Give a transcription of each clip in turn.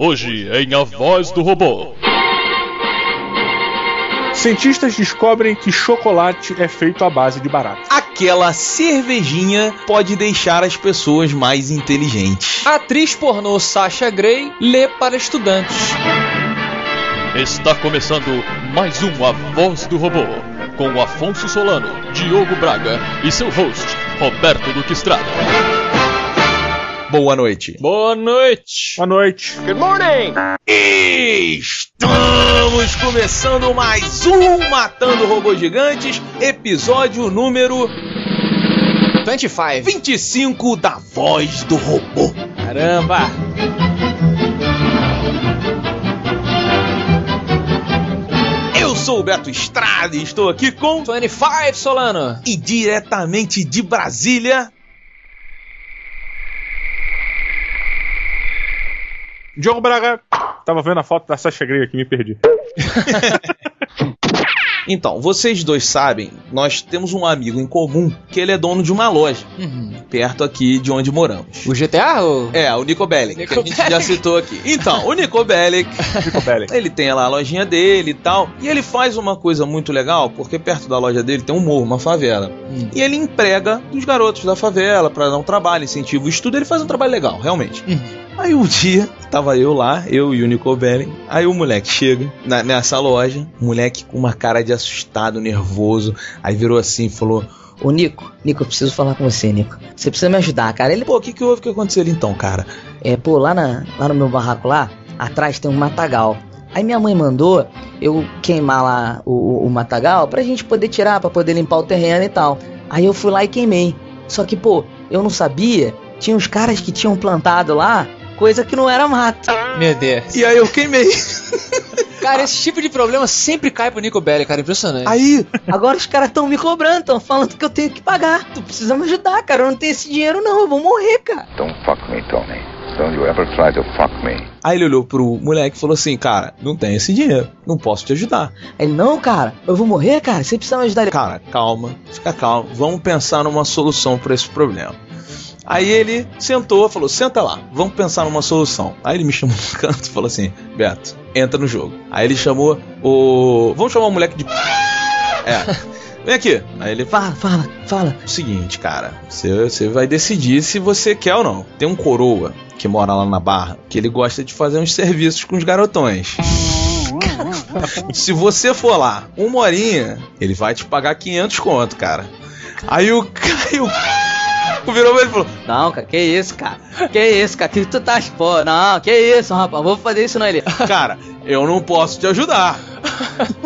Hoje em A Voz do Robô. Cientistas descobrem que chocolate é feito à base de barata. Aquela cervejinha pode deixar as pessoas mais inteligentes. A atriz pornô Sasha Grey lê para estudantes. Está começando mais um A Voz do Robô, com Afonso Solano, Diogo Braga e seu host, Roberto Duque Estrada. Boa noite. Boa noite. Boa noite. Good morning. Estamos começando mais um Matando Robôs Gigantes, episódio número 25. 25 da Voz do Robô. Caramba. Eu sou o Beto Estrada e estou aqui com 25 Solano. e diretamente de Brasília, Diogo Braga. Tava vendo a foto da Sasha Grey aqui, me perdi. Então, vocês dois sabem, nós temos um amigo em comum que ele é dono de uma loja, Uhum. perto aqui de onde moramos. O GTA? Ou... É, o Nico Bellic, que a Nico gente já Bellic. citou aqui. Então, o Nico Bellic, Fico Bellic. ele tem lá a lojinha dele e tal, e ele faz uma coisa muito legal, porque perto da loja dele tem um morro, uma favela. Hum. E ele emprega os garotos da favela pra dar um trabalho, incentiva o estudo, ele faz um trabalho legal, realmente. Uhum. Aí um dia, tava eu lá, eu e o Nico Belling. Aí o moleque chega na- nessa loja, moleque com uma cara de assustado, nervoso. Aí virou assim e falou: Ô Nico, Nico, eu preciso falar com você, Nico. Você precisa me ajudar, cara. Ele, Pô, o que, que houve que aconteceu ali então, cara? é, pô, lá, na, lá no meu barraco lá, atrás tem um matagal. Aí minha mãe mandou eu queimar lá o, o, o matagal pra gente poder tirar, pra poder limpar o terreno e tal. Aí eu fui lá e queimei. Só que, pô, eu não sabia, tinha uns caras que tinham plantado lá coisa que não era mato. Meu Deus. E aí eu queimei. Cara, esse tipo de problema sempre cai pro Nico Belli, cara. Impressionante. Aí, Agora os caras estão me cobrando, estão falando que eu tenho que pagar. Tu precisa me ajudar, cara. Eu não tenho esse dinheiro, não. Eu vou morrer, cara. Don't fuck me, Tony. Don't you ever try to fuck me. aí ele olhou pro moleque e falou assim: Cara, não tem esse dinheiro, não posso te ajudar. Ele, não, cara, eu vou morrer, cara. Você precisa me ajudar. Ele, Cara, calma, fica calmo, vamos pensar numa solução pra esse problema. Aí ele sentou, falou: Senta lá, vamos pensar numa solução. Aí ele me chamou no canto e falou assim: Beto, entra no jogo. Aí ele chamou o. Vamos chamar o moleque de. É. Vem aqui. Aí ele Fala, fala, fala. o seguinte, cara, você, você vai decidir se você quer ou não. Tem um coroa que mora lá na Barra, que ele gosta de fazer uns serviços com os garotões. se você for lá uma horinha, ele vai te pagar 500 conto, cara. Aí o Caio virou pra ele e falou: Não, cara, que isso, cara? Que isso, cara? Que tu tá pô? Não, que isso, rapaz? Vou fazer isso não ele. Cara, eu não posso te ajudar.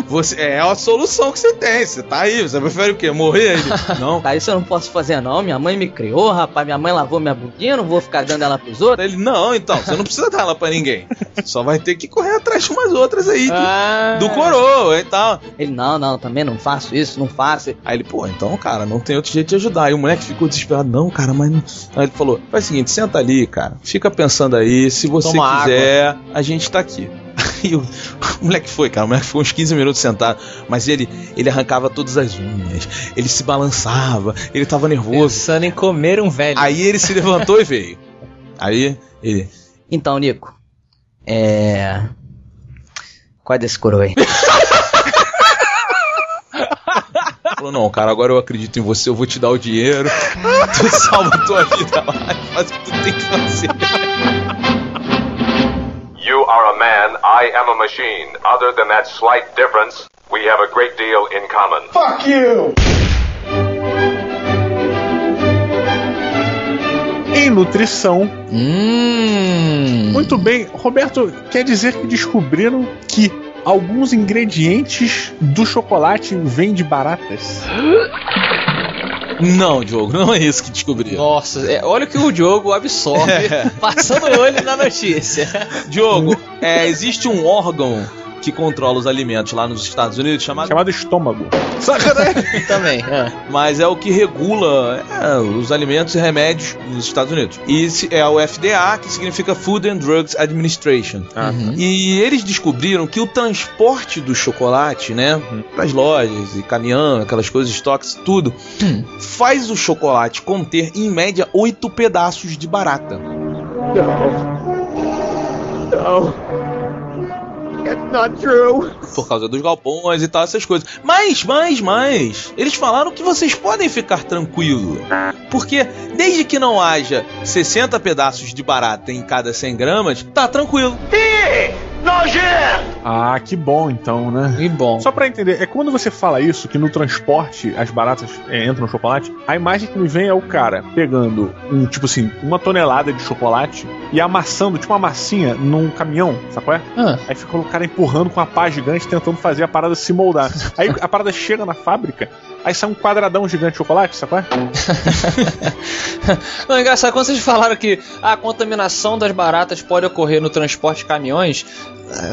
Você é a solução que você tem. Você tá aí, você prefere o quê? Morrer? Ele, não, Cara, isso eu não posso fazer não. Minha mãe me criou, rapaz. Minha mãe lavou minha bundinha, eu não vou ficar dando ela pros outros. Ele, não, então, você não precisa dar ela pra ninguém. Só vai ter que correr atrás de umas outras aí. de- Ah. Do coroa e tal. Ele, não, não, também não faço isso, não faço. Aí ele, pô, então, cara, não tem outro jeito de ajudar. Aí o moleque ficou desesperado, não, cara, mas não. Aí ele falou: faz o seguinte, senta ali, cara. Fica pensando aí, se você Toma quiser, a gente tá aqui. Aí o, o moleque foi, cara, o moleque ficou uns 15 minutos sentado, mas ele, ele arrancava todas as unhas, ele se balançava, ele tava nervoso. Pensando em comer um velho. Aí ele se levantou e veio. Aí ele, Então, Nico, é. Qual é desse coroa aí? Falou, não, cara, agora eu acredito em você, eu vou te dar o dinheiro. Tu salva a tua vida lá e faz o que tu tem que fazer. You are a man, I am a machine. Other than that slight difference, we have a great deal in common. Em nutrição, Hum. muito bem. Roberto, quer dizer que descobriram que alguns ingredientes do chocolate vêm de baratas? Não, Diogo, não é isso que descobri. Nossa, é, olha o que o Diogo absorve passando o olho na notícia. Diogo, é, existe um órgão que controla os alimentos lá nos Estados Unidos chamado. Chamado estômago. Sacanagem! Também. é. Mas é o que regula é, os alimentos e remédios nos Estados Unidos. E é o FDA, que significa Food and Drugs Administration. Uhum. E eles descobriram que o transporte do chocolate, né, para as lojas e caminhão, aquelas coisas, estoques, tudo, faz o chocolate conter em média oito pedaços de barata. Por causa dos galpões e tal, essas coisas. Mas, mas, mas, eles falaram que vocês podem ficar tranquilos. Porque desde que não haja 60 pedaços de barata em cada 100 gramas, tá tranquilo. Ah, que bom então, né? E bom. Só pra entender, é quando você fala isso, que no transporte as baratas é, entram no chocolate, a imagem que me vem é o cara pegando um, tipo assim, uma tonelada de chocolate e amassando, tipo uma massinha, num caminhão, sabe qual é? Ah. Aí fica o cara empurrando com a pá gigante, tentando fazer a parada se moldar. Aí a parada chega na fábrica, aí sai um quadradão gigante de chocolate, sabe qual é? Não, é engraçado, quando vocês falaram que a contaminação das baratas pode ocorrer no transporte de caminhões,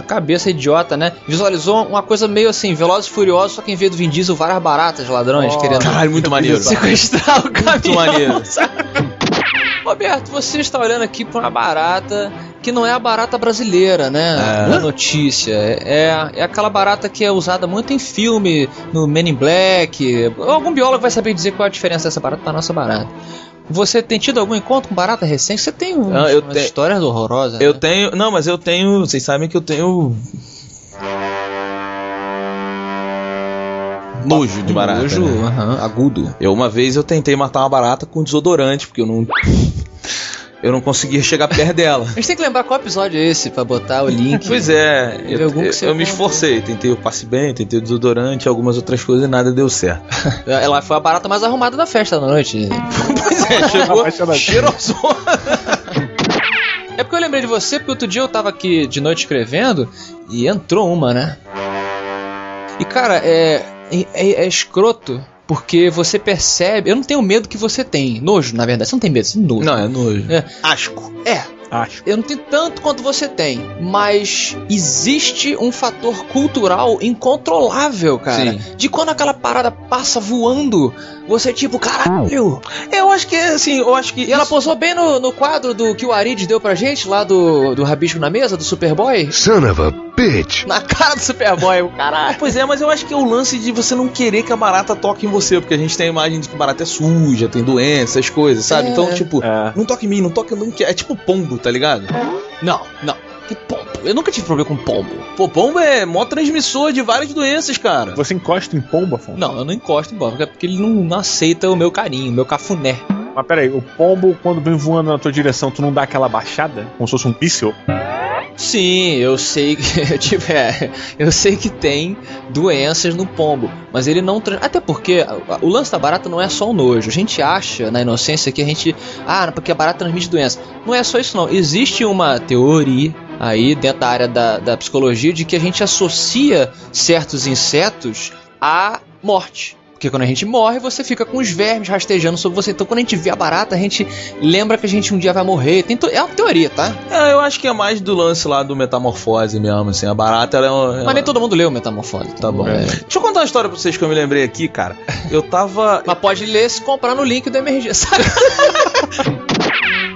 cabeça idiota, né? Visualizou uma coisa meio assim, Velozes e Furiosos, só que em vez do Vin Diesel, várias baratas ladrões Oh. querendo Caralho, muito maneiro. sequestrar o caminhão. Muito maneiro. Roberto, você está olhando aqui para uma barata que não é a barata brasileira, né? É. Na notícia. É, é aquela barata que é usada muito em filme, no Men in Black. Algum biólogo vai saber dizer qual é a diferença dessa barata para nossa barata. Você tem tido algum encontro com barata recente? Você tem uns, Ah, eu umas te- histórias horrorosas. Eu né? tenho. Não, mas eu tenho. Vocês sabem que eu tenho. Nojo de barata. Nojo, né? aham, agudo. Eu uma vez eu tentei matar uma barata com desodorante, porque eu não. Eu não conseguia chegar perto dela. A gente tem que lembrar qual episódio é esse pra botar o link. Pois é, Teve eu, eu- me esforcei, tentei o passe bem, tentei o desodorante, algumas outras coisas e nada deu certo. Ela foi a barata mais arrumada da festa da noite. Pois é, chegou cheirosona. É porque eu lembrei de você, porque outro dia eu tava aqui de noite escrevendo e entrou uma, né? E cara, é, é, é escroto, porque você percebe. Eu não tenho medo que você tem. Nojo, na verdade. Você não tem medo, você tem nojo. Não, é nojo. É. Asco. É, Acho. eu não tenho tanto quanto você tem, mas existe um fator cultural incontrolável, cara. Sim. De quando aquela parada passa voando, você tipo, caralho. Eu acho que assim, eu acho que. E ela isso- posou bem no, no quadro do que o Arid deu pra gente, lá do, do Rabisco na Mesa, do Superboy. Son of a bitch. Na cara do Superboy, o caralho. Pois é, mas eu acho que é o lance de você não querer que a barata toque em você, porque a gente tem a imagem de que barata é suja, tem doença, essas coisas, sabe? É. Então, tipo, É. não toque em mim, não toque, não quer. É tipo pombo, tá ligado? Não, não. Que pombo. Eu nunca tive problema com pombo. Pô, pombo é mó transmissor de várias doenças, cara. Você encosta em pombo, Afonso? Não, eu não encosto em pombo, porque ele não, não aceita o meu carinho, o meu cafuné. Mas peraí, o pombo, quando vem voando na tua direção, tu não dá aquela baixada? Como se fosse um píssel? Sim, eu sei que tipo, é, eu sei que tem doenças no pombo, mas ele não até porque o lance da barata não é só o nojo. A gente acha na inocência que a gente ah, porque a barata transmite doença. Não é só isso não. Existe uma teoria aí dentro da área da, da psicologia de que a gente associa certos insetos à morte. Porque quando a gente morre, você fica com os vermes rastejando sobre você. Então, quando a gente vê a barata, a gente lembra que a gente um dia vai morrer. É uma teoria, tá? É, eu acho que é mais do lance lá do metamorfose mesmo, assim. A barata, ela é uma. Mas ela- nem todo mundo leu Metamorfose. Tá bom. É. Deixa eu contar uma história pra vocês que eu me lembrei aqui, cara. Eu tava. Mas pode ler se comprar no link do emergência.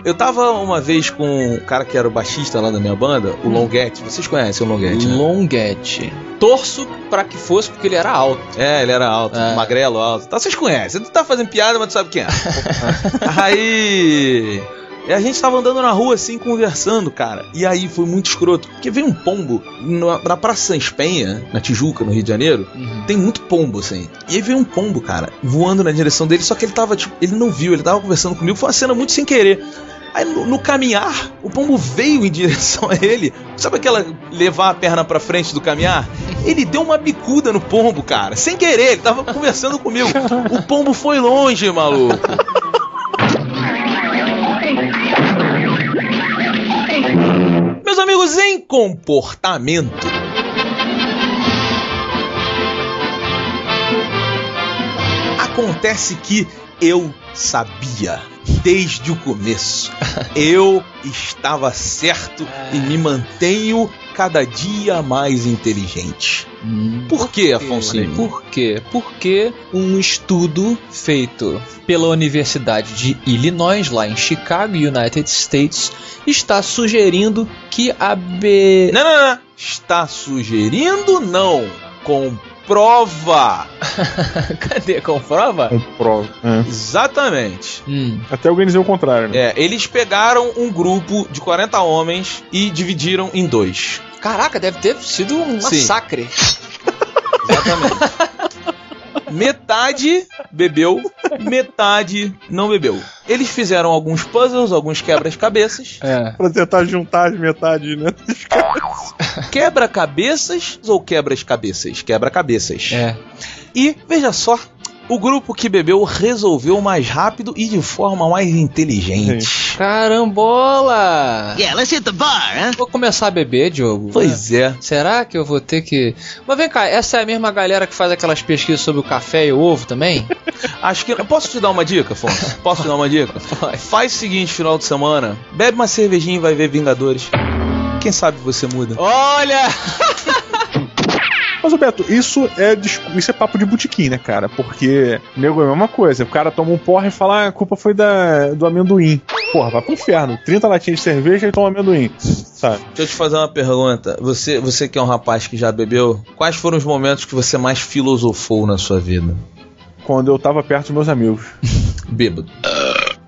Eu tava uma vez com o cara que era o baixista lá da minha banda, o Longuete. Vocês conhecem o Longuete, né? Longuete. Torço pra que fosse porque ele era alto. É, ele era alto, É. magrelo, alto. Tá, vocês conhecem. Tu tá fazendo piada, mas tu sabe quem é. aí. E a gente tava andando na rua assim, conversando, cara. E aí foi muito escroto. Porque veio um pombo na, na Praça Sans Penha, na Tijuca, no Rio de Janeiro. Tem muito pombo, assim. E aí veio um pombo, cara, voando na direção dele, só que ele tava, tipo, ele não viu, ele tava conversando comigo, foi uma cena muito sem querer. Aí no, caminhar, o pombo veio em direção a ele. Sabe aquela levar a perna pra frente do caminhar? Ele deu uma bicuda no pombo, cara. Sem querer, ele tava conversando comigo. O pombo foi longe, maluco. Meus amigos, em comportamento. Acontece que eu sabia desde o começo. Eu estava certo e me mantenho cada dia mais inteligente. Por quê, Afonso? Por quê? Porque um estudo feito pela Universidade de Illinois, lá em Chicago, United States, está sugerindo que a B. Não, não, não. Está sugerindo não. Prova. Cadê? Comprova? Pro. é. Exatamente. Hum. Até organizei o contrário, né? É, eles pegaram um grupo de 40 homens e dividiram em dois. Caraca, deve ter sido um Sim. massacre. Exatamente. metade bebeu, metade não bebeu. Eles fizeram alguns puzzles, alguns quebras-cabeças. É. Pra tentar juntar as metades, né? Quebra-cabeças ou quebras-cabeças? Quebra-cabeças. É. E, veja só, o grupo que bebeu resolveu mais rápido e de forma mais inteligente. Carambola! Yeah, let's hit the bar, huh? Vou começar a beber, Diogo. Pois é. Será que eu vou ter que. Mas vem cá, essa é a mesma galera que faz aquelas pesquisas sobre o café e o ovo também? Acho que. Posso te dar uma dica, Afonso? Posso te dar uma dica? Faz o seguinte, final de semana, bebe uma cervejinha e vai ver Vingadores. Quem sabe você muda. Olha! Mas, Roberto, isso é, isso é papo de botequim, né, cara? Porque, nego, é a mesma coisa. O cara toma um porra e fala, ah, a culpa foi da, do amendoim. Porra, vai pro inferno. 30 latinhas de cerveja e toma amendoim. Sabe? Deixa eu te fazer uma pergunta. Você, você que é um rapaz que já bebeu, quais foram os momentos que você mais filosofou na sua vida? Quando eu tava perto dos meus amigos. Bêbado.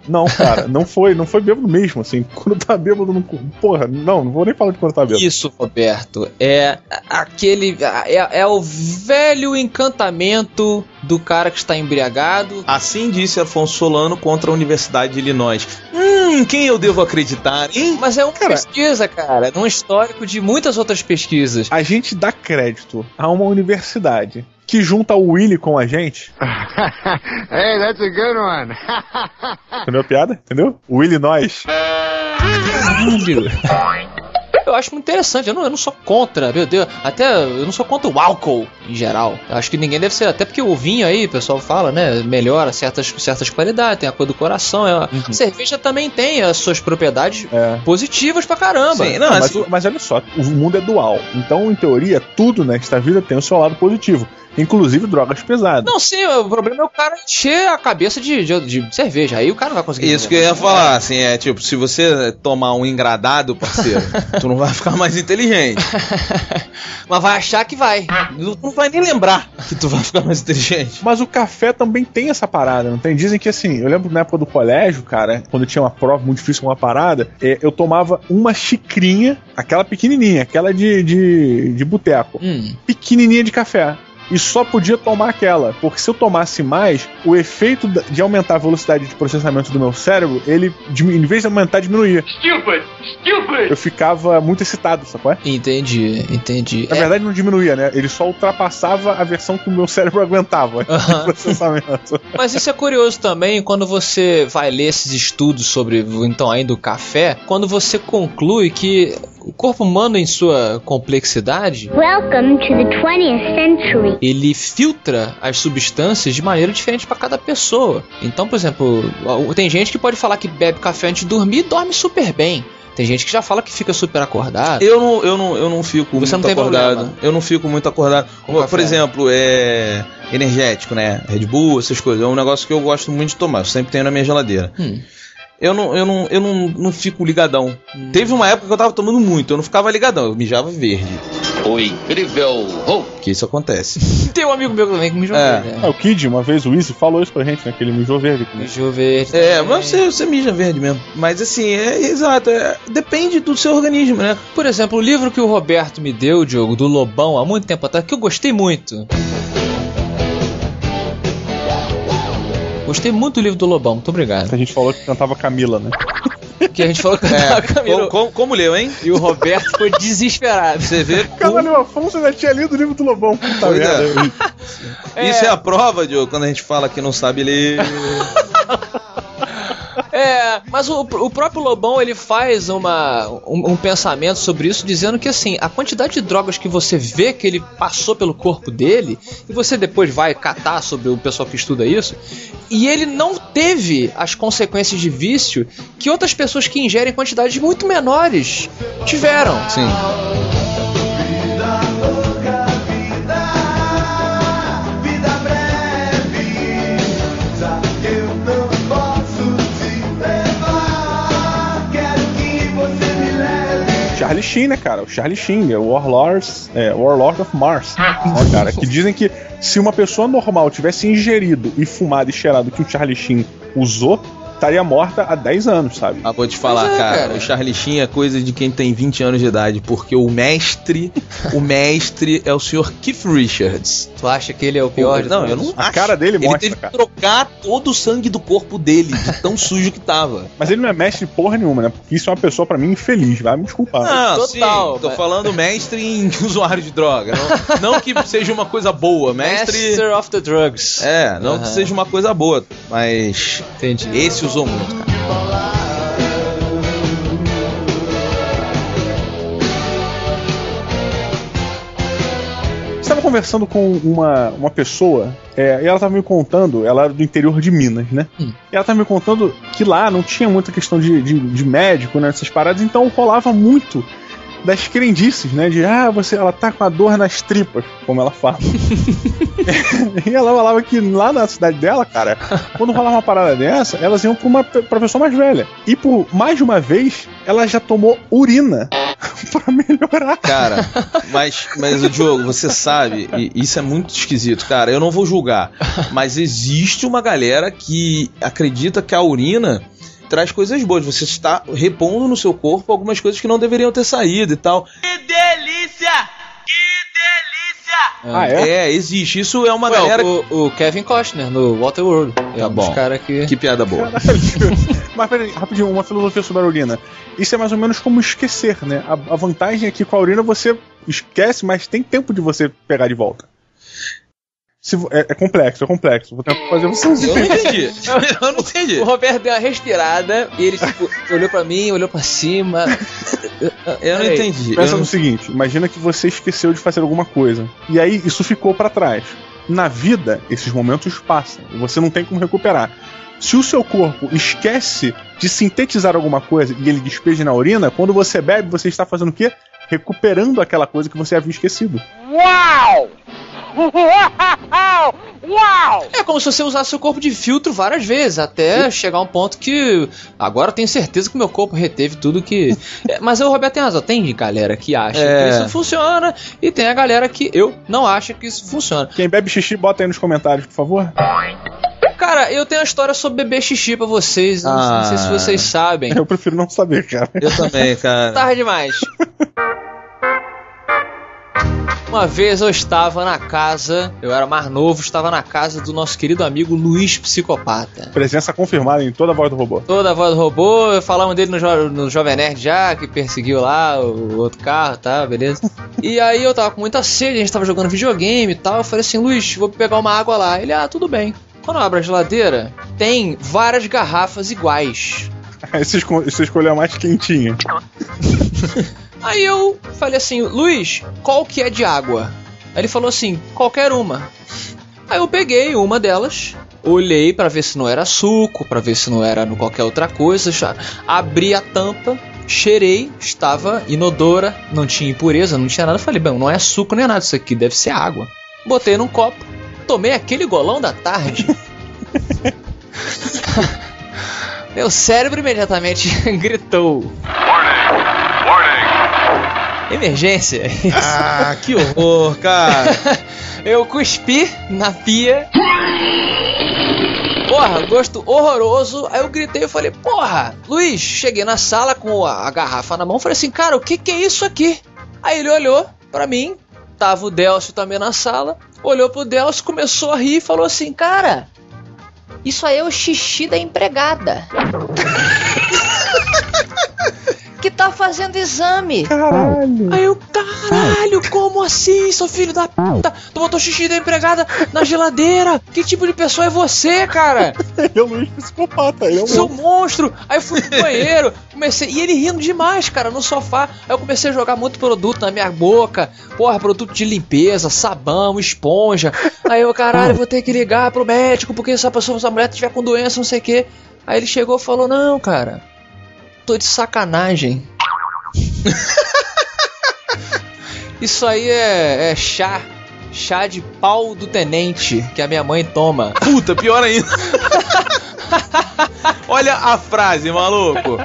Não, cara, não foi, não foi bêbado mesmo, assim. Quando tava bêbado, não. Porra, não, não vou nem falar de quando tava bêbado. Isso, Roberto, é aquele. É, é o velho encantamento do cara que está embriagado. Assim disse Afonso Solano contra a Universidade de Illinois. Hum, quem eu devo acreditar, hein? Mas é uma Cara- pesquisa, cara, num histórico de muitas outras pesquisas. A gente dá crédito a uma universidade que junta o Willy com a gente. Hey, that's a good one. Entendeu a piada? Entendeu? Willy nós. Caralho. Eu acho muito interessante, eu não, eu não sou contra, meu Deus, até eu não sou contra o álcool em geral. Eu acho que ninguém deve ser, até porque o vinho aí, o pessoal fala, né, melhora certas, certas qualidades, tem a cor do coração. é- A cerveja também tem as suas propriedades É. positivas pra caramba. Sim, não, Não, mas, assim, mas olha só, o mundo é dual. Então, em teoria, tudo nesta vida tem o seu lado positivo. Inclusive drogas pesadas. Não, sim, o problema é o cara encher a cabeça de, de, de cerveja. Aí o cara não vai conseguir. Isso que eu ia falar, assim, é tipo, se você tomar um engradado, parceiro, tu não vai ficar mais inteligente. Mas vai achar que vai. Tu não vai nem lembrar que tu vai ficar mais inteligente. Mas o café também tem essa parada, não tem? Dizem que assim, eu lembro na época do colégio, cara, quando tinha uma prova muito difícil, uma parada, é, eu tomava uma xicrinha, aquela pequenininha, aquela de, de, de boteco, Hum. pequenininha de café. E só podia tomar aquela, porque se eu tomasse mais, o efeito de aumentar a velocidade de processamento do meu cérebro, ele, em vez de aumentar, diminuía. Stupid! Stupid! Eu ficava muito excitado, sacou? É? Entendi, entendi. Na É, verdade, não diminuía, né? Ele só ultrapassava a versão que o meu cérebro aguentava de processamento. Mas isso é curioso também quando você vai ler esses estudos sobre, então, ainda o café, quando você conclui que o corpo humano, em sua complexidade, Welcome to the 20th century. ele filtra as substâncias de maneira diferente para cada pessoa. Então, por exemplo, tem gente que pode falar que bebe café antes de dormir e dorme super bem. Tem gente que já fala que fica super acordado. Eu não, eu não, eu não fico Você muito não tem acordado. problema. Eu não fico muito acordado. Com Por café. exemplo, é energético, né? Red Bull, essas coisas. É um negócio que eu gosto muito de tomar. Eu sempre tenho na minha geladeira. Hum. Eu não, eu não, eu não, não fico ligadão. Hum. Teve uma época que eu tava tomando muito, eu não ficava ligadão, eu mijava verde. O incrível Hulk. Que isso acontece. Tem um amigo meu também que me jogou. É. Ah, o Kid, uma vez, o Easy, falou isso pra gente, né? Que ele mijou verde. né? Deixa eu ver. É, mas você, você mija verde mesmo. Mas assim, é exato. é- depende do seu organismo, né? Por exemplo, o livro que o Roberto me deu, Diogo, do Lobão, há muito tempo atrás, que eu gostei muito. Gostei muito do livro do Lobão, muito obrigado. A gente falou que cantava Camila, né? Que a gente falou que É, é, Camilo. como, como, como leu, hein? E o Roberto foi desesperado. Você vê. Caralho, o Afonso já tinha lido o livro do Lobão. Puta é. merda. Isso é a prova, Diogo, quando a gente fala que não sabe ler. É, mas o, o próprio Lobão ele faz uma, um, um pensamento sobre isso, dizendo que assim, a quantidade de drogas que você vê que ele passou pelo corpo dele, e você depois vai catar sobre o pessoal que estuda isso, e ele não teve as consequências de vício que outras pessoas que ingerem quantidades muito menores tiveram. Sim. Charlie Sheen, né, cara? O Charlie Sheen, é o Warlord, é, Warlord of Mars. Ó, cara, que dizem que se uma pessoa normal tivesse ingerido e fumado e cheirado que o Charlie Sheen usou, estaria morta há 10 anos, sabe? Ah, vou te falar, é, cara, cara. o Charlie Sheen é coisa de quem tem 20 anos de idade, porque o mestre, o mestre é o senhor Keith Richards. Tu acha que ele é o pior? de não, eu não A acho. cara dele Ele mostra, teve cara. que trocar todo o sangue do corpo dele, de tão sujo que tava. Mas ele não é mestre porra nenhuma, né? Porque isso é uma pessoa, pra mim, infeliz, vai me desculpar. Não, Total, sim, tô mas- falando mestre em usuário de droga. Não, não que seja uma coisa boa, mestre. Master of the Drugs. É, não que seja uma coisa boa, mas Entendi. esse usou muito, cara. Estava conversando com uma, uma pessoa é, e ela estava me contando, ela era do interior de Minas, né? Hum. E ela estava me contando que lá não tinha muita questão de, de, de médico, né? Essas paradas, então rolava muito das crendices, né? De ah, você, ela tá com a dor nas tripas, como ela fala. e ela falava que lá na cidade dela, cara, quando rolava uma parada dessa, elas iam pra uma pra pessoa mais velha. E por mais de uma vez, ela já tomou urina pra melhorar. Cara, mas, mas o Diogo, você sabe, e isso é muito esquisito, cara. Eu não vou julgar, mas existe uma galera que acredita que a urina traz coisas boas. Você está repondo no seu corpo algumas coisas que não deveriam ter saído e tal. Ah, é? É, existe. Isso é uma Ué, galera. o, o Kevin Costner no Waterworld. É Tá um bom. dos caras que... Que piada boa. Mas peraí, rapidinho, uma filosofia sobre a urina. Isso é mais ou menos como esquecer, né? A, a vantagem é que com a urina você esquece, mas tem tempo de você pegar de volta. Se é, é complexo, é complexo. Vou tentar fazer você Eu não entendi. Eu não entendi. O Roberto deu uma respirada e ele, tipo, olhou pra mim, olhou pra cima. Eu não Peraí. entendi. Eu Pensa não- no seguinte: imagina que você esqueceu de fazer alguma coisa. E aí isso ficou pra trás. Na vida, esses momentos passam. E você não tem como recuperar. Se o seu corpo esquece de sintetizar alguma coisa e ele despeja na urina, quando você bebe, você está fazendo o quê? Recuperando aquela coisa que você havia esquecido. É como se você usasse seu corpo de filtro várias vezes, até chegar a um ponto que agora eu tenho certeza que meu corpo reteve tudo que. É, mas o Roberto tem razão, tem galera que acha É. que isso funciona e tem a galera que eu não acho que isso funciona. Quem bebe xixi, bota aí nos comentários, por favor. Cara, eu tenho uma história sobre beber xixi pra vocês, não, não sei se Ah. vocês sabem. Eu prefiro não saber, cara. Eu também, cara. Tarde demais. Uma vez eu estava na casa, eu era mais novo, estava na casa do nosso querido amigo Luiz Psicopata. Presença confirmada em toda a voz do robô. Toda a voz do robô, falamos dele no, jo no Jovem Nerd já, que perseguiu lá o outro carro, tá, beleza? E aí eu tava com muita sede, a gente tava jogando videogame e tal. Eu falei assim, Luiz, vou pegar uma água lá. Ele, ah, tudo bem. Quando eu abro a geladeira, tem várias garrafas iguais. Aí você, esco- você escolheu a mais quentinha. Aí eu falei assim, Luiz, qual que é de água? Aí ele falou assim, qualquer uma. Aí eu peguei uma delas, olhei pra ver se não era suco, pra ver se não era no qualquer outra coisa, já abri a tampa, cheirei, estava inodora, não tinha impureza, não tinha nada. Falei, bem, não é suco nem nada isso aqui, deve ser água. Botei num copo, tomei aquele golão da tarde. Meu cérebro imediatamente gritou: Emergência! Ah, que horror, cara. Eu cuspi na pia. Porra, gosto horroroso. Aí eu gritei e falei: Porra, Luiz, cheguei na sala com a, garrafa na mão. Falei assim: Cara, o que, que é isso aqui? Aí ele olhou pra mim. Tava o Delcio também na sala. Olhou pro Delcio, começou a rir e falou assim: Cara, isso aí é o xixi da empregada. que tá fazendo exame. Caralho. Aí eu, caralho, como assim, seu filho da puta? Tu botou xixi da empregada na geladeira? Que tipo de pessoa é você, cara? Ele é Luiz psicopata. Ele é o Seu monstro! Aí eu fui pro banheiro, comecei. E ele rindo demais, cara, no sofá. Aí eu comecei a jogar muito produto na minha boca. Porra, produto de limpeza, sabão, esponja. Aí eu, caralho, vou ter que ligar pro médico, porque se a pessoa, se a mulher tiver com doença, não sei o quê. Aí ele chegou e falou: Não, cara, tô de sacanagem. Isso aí é, é chá. Chá de pau do tenente que a minha mãe toma. Puta, pior ainda. Olha a frase, maluco.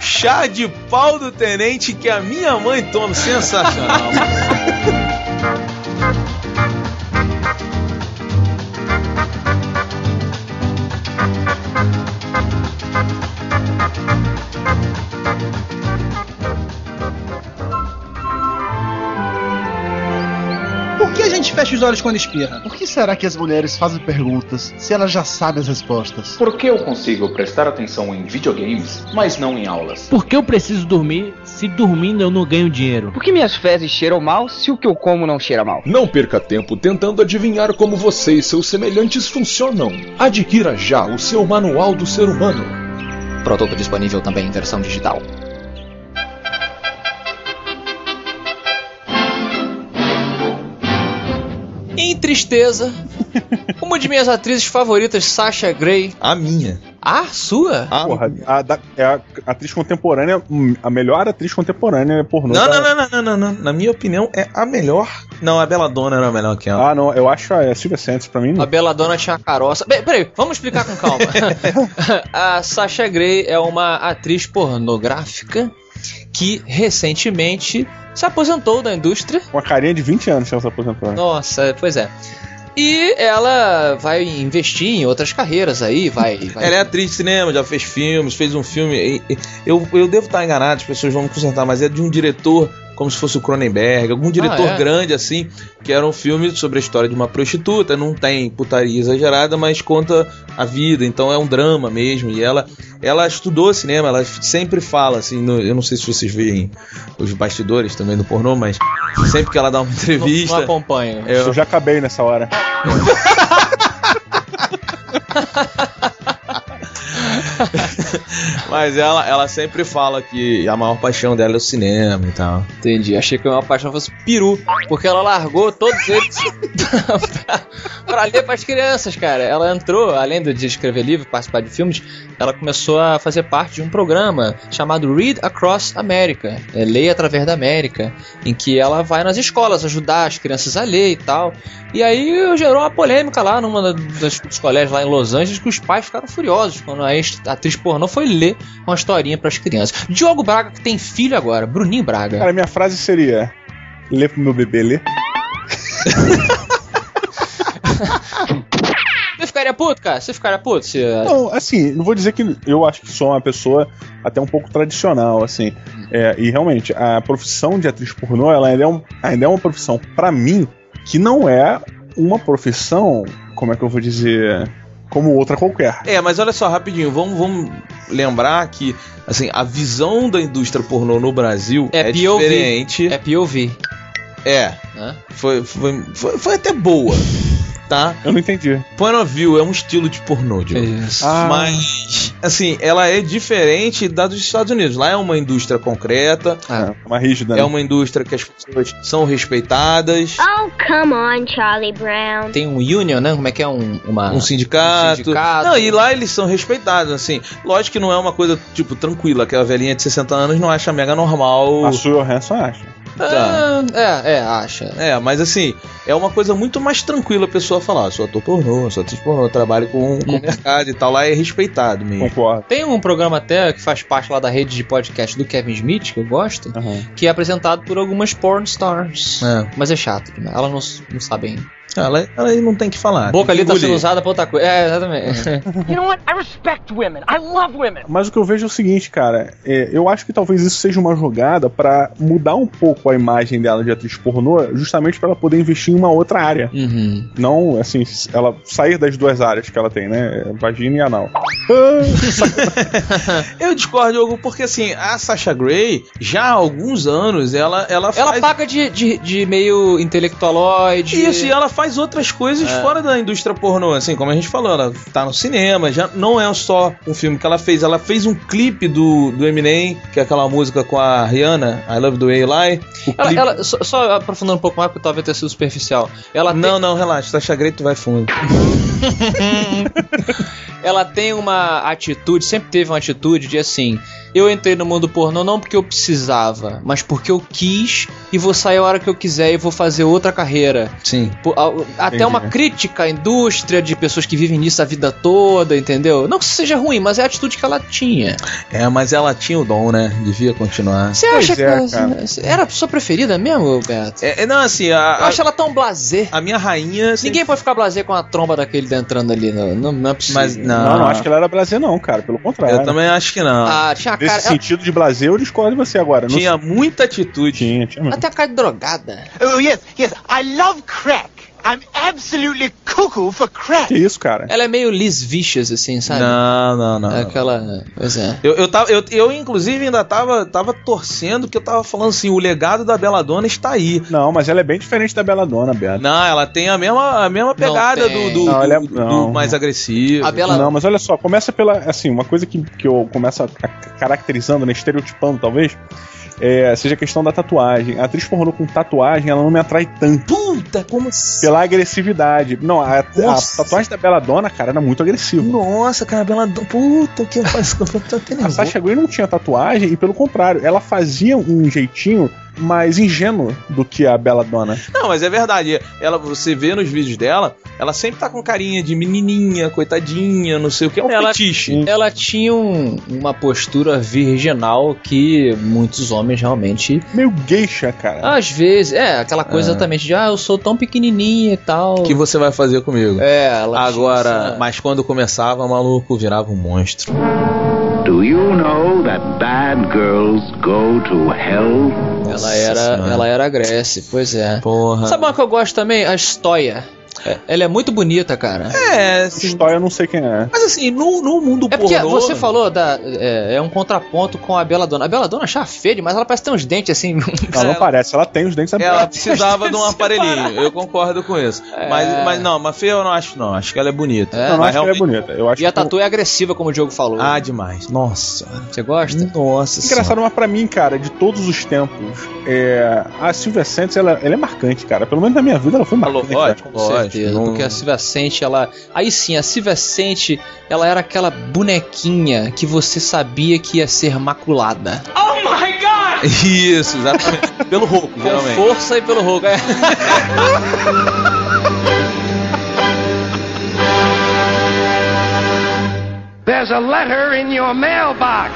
Chá de pau do tenente que a minha mãe toma. Sensacional. Fecha os olhos quando espirra? Por que será que as mulheres fazem perguntas se elas já sabem as respostas? Por que eu consigo prestar atenção em videogames, mas não em aulas? Por que eu preciso dormir se dormindo eu não ganho dinheiro? Por que minhas fezes cheiram mal se o que eu como não cheira mal? Não perca tempo tentando adivinhar como você e seus semelhantes funcionam. Adquira já o seu Manual do Ser Humano. Produto disponível também em versão digital. Em tristeza, uma de minhas atrizes favoritas, Sasha Grey. A minha. A sua? A Porra, a, da- é a atriz contemporânea, hum, a melhor atriz contemporânea pornô. Não, da- não, não, não, não, não, não. Na minha opinião, é a melhor. Não, a Belladonna era melhor que ela. Ah, não, eu acho a Silvia Santos pra mim. A Não. Belladonna tinha caroça. Bem, peraí, vamos explicar com calma. a Sasha Grey é uma atriz pornográfica que recentemente se aposentou da indústria. Uma carinha de 20 anos que ela se aposentou. Nossa, pois é. E ela vai investir em outras carreiras aí, vai. vai- Ela é atriz de cinema, já fez filmes, fez um filme. Eu, eu devo estar enganado, as pessoas vão me consertar, mas é de um diretor, como se fosse o Cronenberg, algum diretor é? grande assim, que era um filme sobre a história de uma prostituta. Não tem putaria exagerada, mas conta a vida, então é um drama mesmo. E ela, ela estudou cinema, ela sempre fala assim. no- eu não sei se vocês veem os bastidores também do pornô, mas sempre que ela dá uma não, entrevista. não acompanho. eu- Eu já acabei nessa hora. Mas ela, ela sempre fala que a maior paixão dela é o cinema e tal. Entendi, achei que a minha paixão fosse peru, porque ela largou todos eles pra, pra ler pras crianças, cara. Ela entrou, além de escrever livro, participar de filmes, ela começou a fazer parte de um programa chamado Read Across America, é, Leia Através da América, em que ela vai nas escolas ajudar as crianças a ler e tal. E aí gerou uma polêmica lá numa das, dos colégios lá em Los Angeles que os pais ficaram furiosos quando a atriz pornô foi ler uma historinha pras crianças. Diogo Braga, que tem filho agora, Bruninho Braga. Cara, minha frase seria: lê pro meu bebê ler. Você ficaria puto, cara? Você ficaria puto? Se... Não, assim, não vou dizer que eu acho que sou uma pessoa até um pouco tradicional, assim. É, e realmente, a profissão de atriz pornô, ela ainda é, um- ainda é uma profissão, pra mim, que não é uma profissão, como é que eu vou dizer, como outra qualquer. É, mas olha só, rapidinho, vamos, vamos lembrar que assim, a visão da indústria pornô no Brasil É é, POV. diferente. É POV. É, foi, foi, foi, foi até boa, tá? Eu não entendi. Point of view é um estilo de pornô, Diogo. Isso. Ah. Mas, assim, ela é diferente da dos Estados Unidos. Lá é uma indústria concreta, É, uma rígida, é né? uma indústria que as pessoas são respeitadas. Oh, come on, Charlie Brown. Tem um union, né? Como é que é um, uma... Um sindicato. um sindicato. Não, e lá eles são respeitados, assim. Lógico que não é uma coisa, tipo, tranquila, que a velhinha de 60 anos não acha mega normal. A Sue Hanson acha. Tá. Ah, é, é, acha. É, mas assim, é uma coisa muito mais tranquila a pessoa falar, "Ah, sou ator pornô, sou atriz pornô, trabalho com, com o mercado e tal, lá é respeitado mesmo. Concordo. Tem um programa até que faz parte lá da rede de podcast do Kevin Smith, que eu gosto, Aham. que é apresentado por algumas porn stars. É. Mas é chato, né? elas não, não sabem. Ela, ela não tem que falar. Boca ali tá sendo usada pra outra coisa. É, exatamente. You know what? I respect women. I love women. Mas o que eu vejo é o seguinte, cara, é, eu acho que talvez isso seja uma jogada pra mudar um pouco a imagem dela de atriz pornô, justamente pra ela poder investir em uma outra área. Uhum. Não, assim, ela sair das duas áreas que ela tem, né? Vagina e anal. Eu discordo, Diogo, porque assim, a Sasha Grey, já há alguns anos, ela, ela faz. Ela paga de, de, de meio intelectualoide. Isso, e ela faz outras coisas É. fora da indústria pornô, assim, como a gente falou, ela tá no cinema, já não é só um filme que ela fez, ela fez um clipe do, do Eminem, que é aquela música com a Rihanna, I Love the Way You Lie. Ela, clipe- ela- só, só aprofundando um pouco mais, porque talvez tenha sido superficial. Ela tem- Não, não, relaxa, Sasha Grey tu vai fundo. ela tem uma atitude, sempre teve uma atitude de assim: eu entrei no mundo pornô não porque eu precisava, mas porque eu quis e vou sair a hora que eu quiser e vou fazer outra carreira. Sim. Até Entendi. uma crítica à indústria de pessoas que vivem nisso a vida toda, entendeu? Não que isso seja ruim, mas é a atitude que ela tinha. É, mas ela tinha o dom, né? Devia continuar. Você acha que era a sua preferida mesmo, Beto? É, é, não, assim, a, Eu acho ela tão blasé. a minha rainha. sempre- Ninguém pode ficar blasé com a tromba daquele entrando ali, não, não, não é possível. Mas não. Não, não acho que ela era prazer, não, cara. Pelo contrário. Eu também acho que não. Ah, tinha Nesse cara. sentido de blazer, eu discordo de você agora. Não tinha muita atitude. Tinha, tinha mesmo. Até a cara de drogada. Oh, yes, yes. I love crack. I'm absolutely cuckoo for crack. Que isso, cara? Ela é meio Liz Vicious, assim, sabe? Não, não, não. É Aquela. Pois é. Eu, eu, tava, eu, eu, inclusive, ainda tava, tava torcendo que eu tava falando assim: o legado da Belladonna está aí. Não, mas ela é bem diferente da Belladonna, Beto. Não, ela tem a mesma, a mesma pegada do, do, Não, ela é- do- do mais agressivo. A Bela- Não, mas olha só, começa pela. Assim, uma coisa que, que eu começo a, a- caracterizando, né, estereotipando talvez, é, seja a questão da tatuagem. A atriz pornô com tatuagem, ela não me atrai tanto. Puta, como assim? Pela agressividade. Não, a, a Nossa. tatuagem da Belladonna, cara, era muito agressiva. Nossa, cara, a Belladonna. Puta, que faz. Eu tô até A. Sasha Grey não tinha tatuagem e, pelo contrário, ela fazia um jeitinho mais ingênuo do que a Belladonna. Não, mas é verdade. Ela, você vê nos vídeos dela, ela sempre tá com carinha de menininha, coitadinha, não sei o que. É um Ela- fetiche. Ela tinha um- uma postura virginal que muitos homens realmente. Meio geisha, cara. Às vezes, é, aquela coisa É. exatamente de, ah, eu sou tão pequenininha e tal. O que você vai fazer comigo? É, ela tinha Agora, essa- mas quando começava, maluco, virava um monstro. Do you know that bad girls go to hell? Ela era, Senhora. ela era Grécia, pois é. Porra. Sabe uma que eu gosto também? A Stoia. É, ela é muito bonita, cara. É, assim, História eu não sei quem é. mas assim, no, no mundo É porque pornô... você falou da. É, é um contraponto com a Belladonna. A Belladonna achava feia, mas ela parece ter uns dentes assim. Ela não parece, ela tem os dentes Ela abertos. precisava de um aparelhinho, eu concordo com isso. É. Mas, mas não, mas feia eu não acho, não. Acho que ela é bonita. É? Não, não acho que ela é bonita. Eu acho E a que- tatu é agressiva, como o Diogo falou. Ah, demais. Nossa. Você gosta? Nossa. Engraçado, mas pra mim, cara, de todos os tempos, é... a Silvia Santos, ela, ela é marcante, cara. Pelo menos na minha vida ela foi marcante. lógico, Com lógico. Certeza. Não- Porque a Silvia Sente, ela. Aí sim, a Silvia Sente, ela era aquela bonequinha que você sabia que ia ser maculada. Oh my god! Isso, exatamente. Pelo roubo, Com geralmente. força e pelo rogo. É. There's a letter in your mailbox.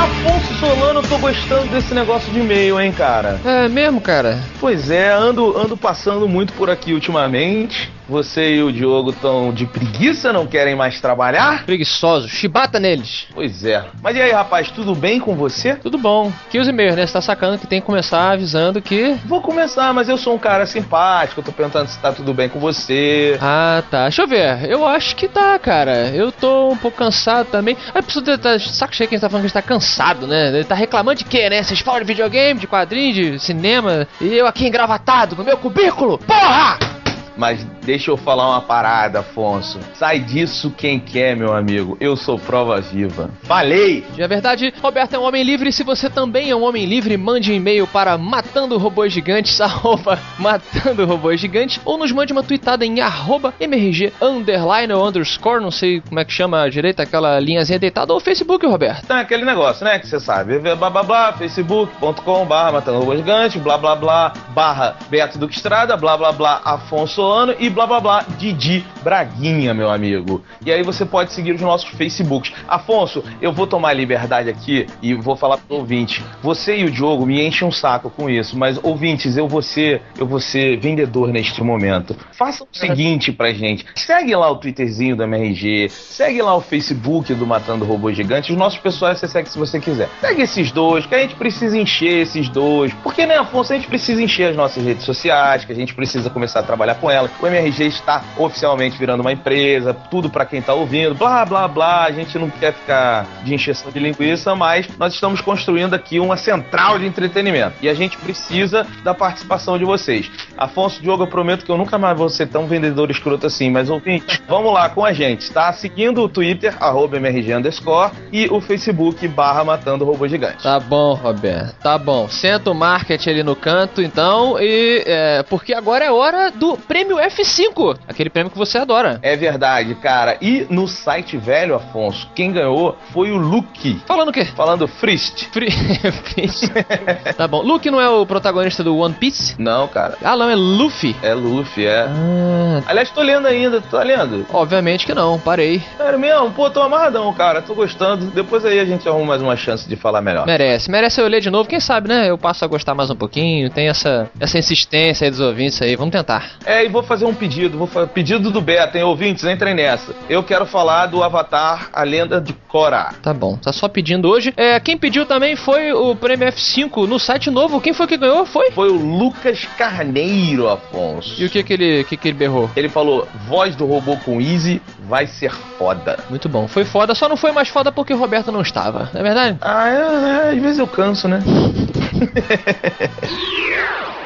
Afonso Solano, eu tô gostando desse negócio de e-mail, hein, cara? É mesmo, cara? Pois é, ando, ando passando muito por aqui ultimamente. Você e o Diogo estão de preguiça, não querem mais trabalhar? Preguiçoso, chibata neles. Pois é. Mas e aí, rapaz, tudo bem com você? Tudo bom. Que os e-mails, né? Você tá sacando que tem que começar avisando que. Vou começar, mas eu sou um cara simpático, eu tô perguntando se tá tudo bem com você. Ah, tá. Deixa eu ver. Eu acho que tá, cara. Eu tô um pouco cansado também. A pessoa tá, tá saco cheio que a gente tá falando que a gente tá cansado, né? Ele tá reclamando de quê, né? Vocês falam de videogame, de quadrinho, de cinema. E eu aqui engravatado no meu cubículo. Porra! Mas deixa eu falar uma parada, Afonso. Sai disso quem quer, meu amigo. Eu sou prova viva. Falei! De verdade, Roberto é um homem livre. Se você também é um homem livre, mande um e-mail para matando robôs gigantes, arroba matando robôs gigantes, ou nos mande uma tweetada em arroba mrg underline ou underscore, não sei como é que chama a direita, aquela linhazinha deitada, ou Facebook, Roberto. Então é aquele negócio, né? Que você sabe. Blá blá blá, facebook.com barra matando robô gigante, blá blá blá, barra Beto Duque Estrada, blá blá blá Afonso Ano e blá blá blá Didi Braguinha, meu amigo. E aí você pode seguir os nossos Facebooks. Afonso, eu vou tomar liberdade aqui e vou falar pro ouvinte. Você e o Diogo me enchem um saco com isso, mas ouvintes, eu vou ser, eu vou ser vendedor neste momento. Faça o seguinte pra gente. Segue lá o Twitterzinho do MRG, segue lá o Facebook do Matando Robô Gigante. Os nossos pessoais você segue se você quiser. Segue esses dois, que a gente precisa encher esses dois. Porque, né, Afonso, a gente precisa encher as nossas redes sociais, que a gente precisa começar a trabalhar com elas. O MRG está oficialmente virando uma empresa, tudo pra quem tá ouvindo, blá blá blá. A gente não quer ficar de encheção de linguiça, mas nós estamos construindo aqui uma central de entretenimento e a gente precisa da participação de vocês. Afonso Diogo, eu prometo que eu nunca mais vou ser tão vendedor escroto assim, mas ouvinte, vamos lá com a gente, tá? Seguindo o Twitter, arroba MRG underscore, e o Facebook, barra Matando Robô Gigante. Tá bom, Roberto. Tá bom. Senta o marketing ali no canto, então, e. É, porque agora é hora do prêmio F5 aquele prêmio que você adora. É verdade, cara. E no site velho, Afonso, quem ganhou foi o Luke. Falando o quê? Falando Frist. Fri... Frist. tá bom. Luke não é o protagonista do One Piece? Não, cara. Ah, não, é Luffy. É Luffy, é. Ah. Aliás, tô lendo ainda, tô lendo. Obviamente que não, parei. Sério mesmo? Pô, tô amarradão, cara. Tô gostando. Depois aí a gente arruma mais uma chance de falar melhor. Merece. Merece eu ler de novo. Quem sabe, né? Eu passo a gostar mais um pouquinho. Tem essa, essa insistência aí dos ouvintes aí. Vamos tentar. É, e vou fazer um pedido. Vou fazer pedido do Beta, hein? Ouvintes, entrem nessa. Eu quero falar do Avatar, a lenda de Korra. Tá bom, tá só pedindo hoje. É, quem pediu também foi o prêmio F5 no site novo. Quem foi que ganhou? Foi? Foi o Lucas Carneiro, Afonso. E o que que ele, que que ele berrou? Ele falou: voz do robô com Easy vai ser foda. Muito bom, foi foda, só não foi mais foda porque o Roberto não estava, não é verdade? Ah, é, é, às vezes eu canso, né?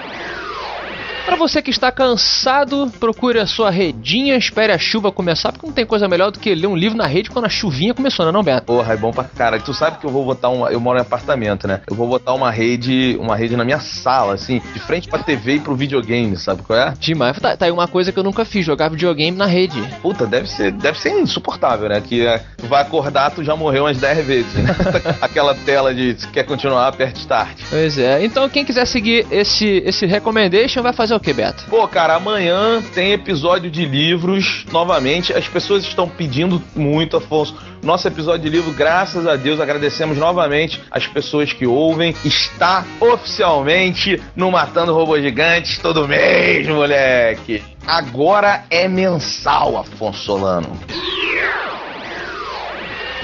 Para você que está cansado, procure a sua redinha, espere a chuva começar, porque não tem coisa melhor do que ler um livro na rede quando a chuvinha começou, não é não, Beto? Porra, é bom pra cara. Tu sabe que eu vou botar uma. Eu moro em apartamento, né? Eu vou botar uma rede, uma rede na minha sala, assim, de frente pra TV e pro videogame, sabe qual é? Demais. Tá, tá aí uma coisa que eu nunca fiz, jogar videogame na rede. Puta, deve ser, deve ser insuportável, né? Que é, tu vai acordar, tu já morreu umas 10 vezes, né? Aquela tela de se quer continuar, aperte start. Pois é. Então quem quiser seguir esse, esse recommendation vai fazer o que, Beto? Pô, cara, amanhã tem episódio de livros novamente. As pessoas estão pedindo muito, Afonso. Nosso episódio de livro, graças a Deus, agradecemos novamente as pessoas que ouvem. Está oficialmente no Matando Robôs Gigantes todo mês, moleque. Agora é mensal, Afonso Solano.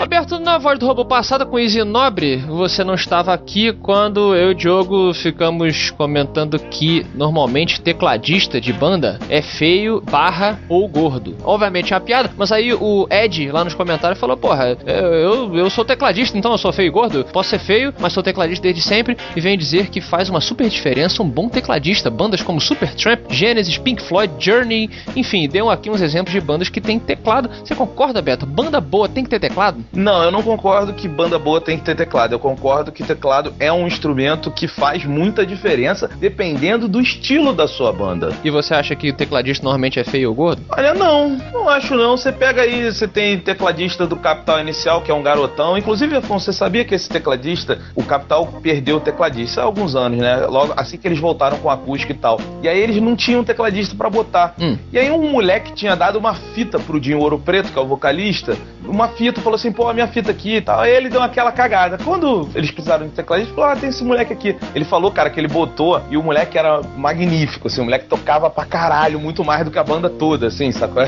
Roberto, na voz do robô passada com Easy Nobre, você não estava aqui quando eu e o Diogo ficamos comentando que normalmente tecladista de banda é feio, barra ou gordo. Obviamente é uma piada, mas aí o Ed lá nos comentários falou: Porra, eu, eu sou tecladista, então eu sou feio e gordo? Posso ser feio, mas sou tecladista desde sempre e vem dizer que faz uma super diferença um bom tecladista. Bandas como Supertramp, Genesis, Pink Floyd, Journey, enfim, deu aqui uns exemplos de bandas que tem teclado. Você concorda, Beto? Banda boa tem que ter teclado? Não, eu não concordo que banda boa tem que ter teclado. Eu concordo que teclado é um instrumento que faz muita diferença dependendo do estilo da sua banda. E você acha que o tecladista normalmente é feio ou gordo? Olha, não, não acho não. Você pega aí, você tem tecladista do Capital Inicial, que é um garotão. Inclusive, Afonso, você sabia que esse tecladista, o Capital perdeu o tecladista há alguns anos, né? Logo assim que eles voltaram com acústica e tal. E aí eles não tinham tecladista para botar. Hum. E aí um moleque tinha dado uma fita pro Dinho Ouro Preto, que é o vocalista, uma fita, falou assim, pô, a minha fita aqui e tal. Aí ele deu aquela cagada. Quando eles precisaram de tecladista, falou, ah, tem esse moleque aqui. Ele falou, cara, que ele botou e o moleque era magnífico, assim, o moleque tocava pra caralho, muito mais do que a banda toda, assim, sacou?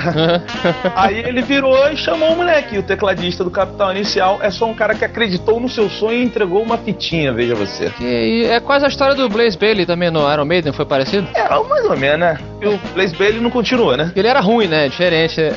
Aí ele virou e chamou o moleque. E o tecladista do Capital Inicial é só um cara que acreditou no seu sonho e entregou uma fitinha, veja você. E é quase a história do Blaze Bailey também no Iron Maiden, foi parecido? É, mais ou menos, né? E o Blaze Bailey não continua, né? Ele era ruim, né? Diferente.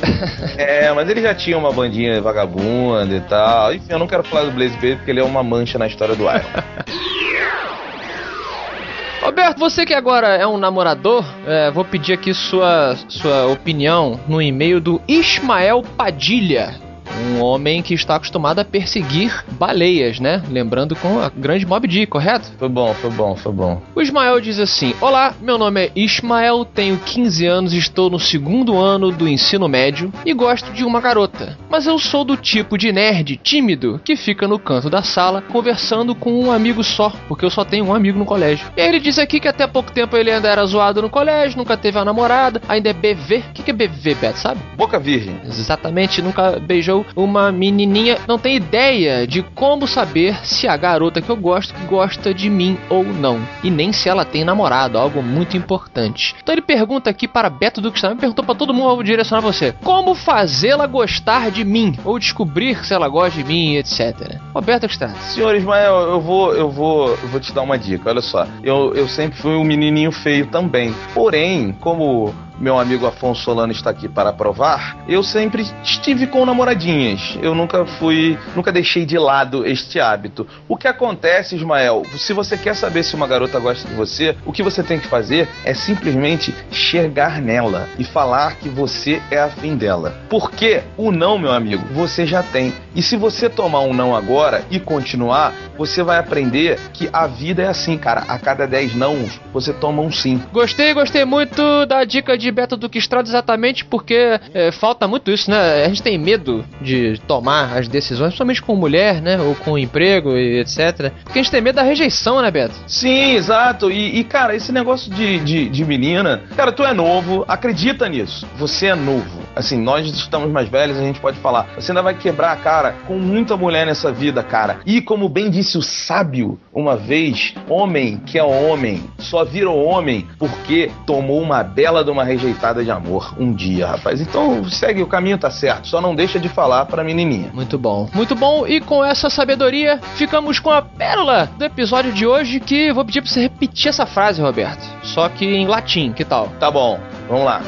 É, mas ele já tinha uma bandinha vagabunda e tal. Enfim, eu não quero falar do Blaze Bailey porque ele é uma mancha na história do Iron. Roberto, você que agora é um namorador, é, vou pedir aqui sua, sua opinião no e-mail do Ismael Padilha. Um homem que está acostumado a perseguir baleias, né? Lembrando com a grande Mob Dick, correto? Foi bom, foi bom, foi bom. O Ismael diz assim: Olá, meu nome é Ismael, tenho 15 anos, estou no segundo ano do ensino médio e gosto de uma garota. Mas eu sou do tipo de nerd tímido que fica no canto da sala conversando com um amigo só, porque eu só tenho um amigo no colégio. E aí ele diz aqui que até pouco tempo ele ainda era zoado no colégio, nunca teve uma namorada, ainda é BV. O que, que é BV, Beto, sabe? Boca Virgem. Exatamente, nunca beijou uma menininha. Não tem ideia de como saber se a garota que eu gosto gosta de mim ou não. E nem se ela tem namorado, algo muito importante. Então ele pergunta aqui para Beto Duque também perguntou para todo mundo, eu vou direcionar você. Como fazê-la gostar de mim? Ou descobrir se ela gosta de mim, etc. Roberto Estrada. Senhor Ismael, eu vou, eu vou, eu vou te dar uma dica. Olha só, eu, eu sempre fui um menininho feio também. Porém, como meu amigo Afonso Solano está aqui para provar, eu sempre estive com namoradinhas. Eu nunca fui, nunca deixei de lado este hábito. O que acontece, Ismael, se você quer saber se uma garota gosta de você, o que você tem que fazer é simplesmente chegar nela e falar que você é afim dela. Porque o não, meu amigo, você já tem. E se você tomar um não agora e continuar, você vai aprender que a vida é assim, cara. A cada 10 não, você toma um sim. Gostei, gostei muito da dica de Beto Duque Estrada, exatamente porque é, falta muito isso, né? A gente tem medo de tomar as decisões, principalmente com mulher, né? Ou com emprego e etc. Porque a gente tem medo da rejeição, né, Beto? Sim, exato. E, e, cara, esse negócio de, de, de menina, cara, tu é novo, acredita nisso. Você é novo. Assim, nós estamos mais velhos, a gente pode falar. Você ainda vai quebrar a cara com muita mulher nessa vida, cara. E como bem disse o sábio uma vez, homem que é homem só vira homem porque tomou uma bela de uma rejeitada de amor um dia, rapaz. Então segue o caminho, tá certo. Só não deixa de falar pra menininha. Muito bom. Muito bom. E com essa sabedoria, ficamos com a pérola do episódio de hoje que vou pedir pra você repetir essa frase, Roberto. Só que em latim, que tal? Tá bom. Vamos lá.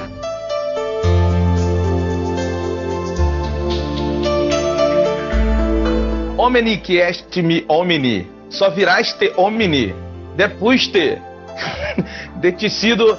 Omni que est mi omni, só viraste omni, depois te de tecido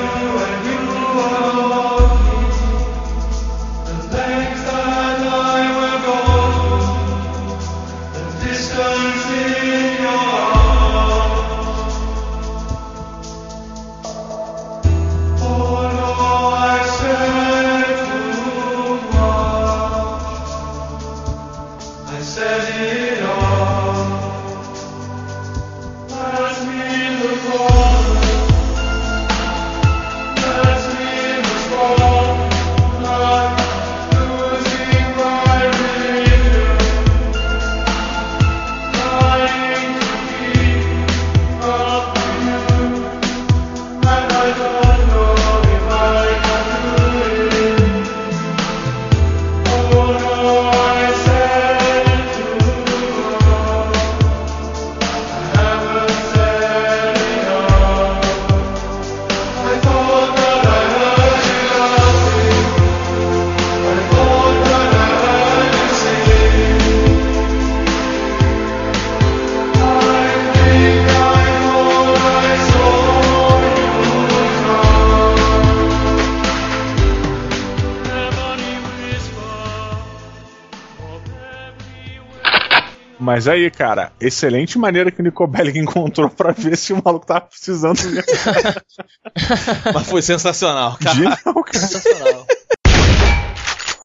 Mas aí, cara, excelente maneira que o Nico Bellic encontrou pra ver se o maluco tava precisando. Mas foi sensacional, cara. Genial, cara. Sensacional.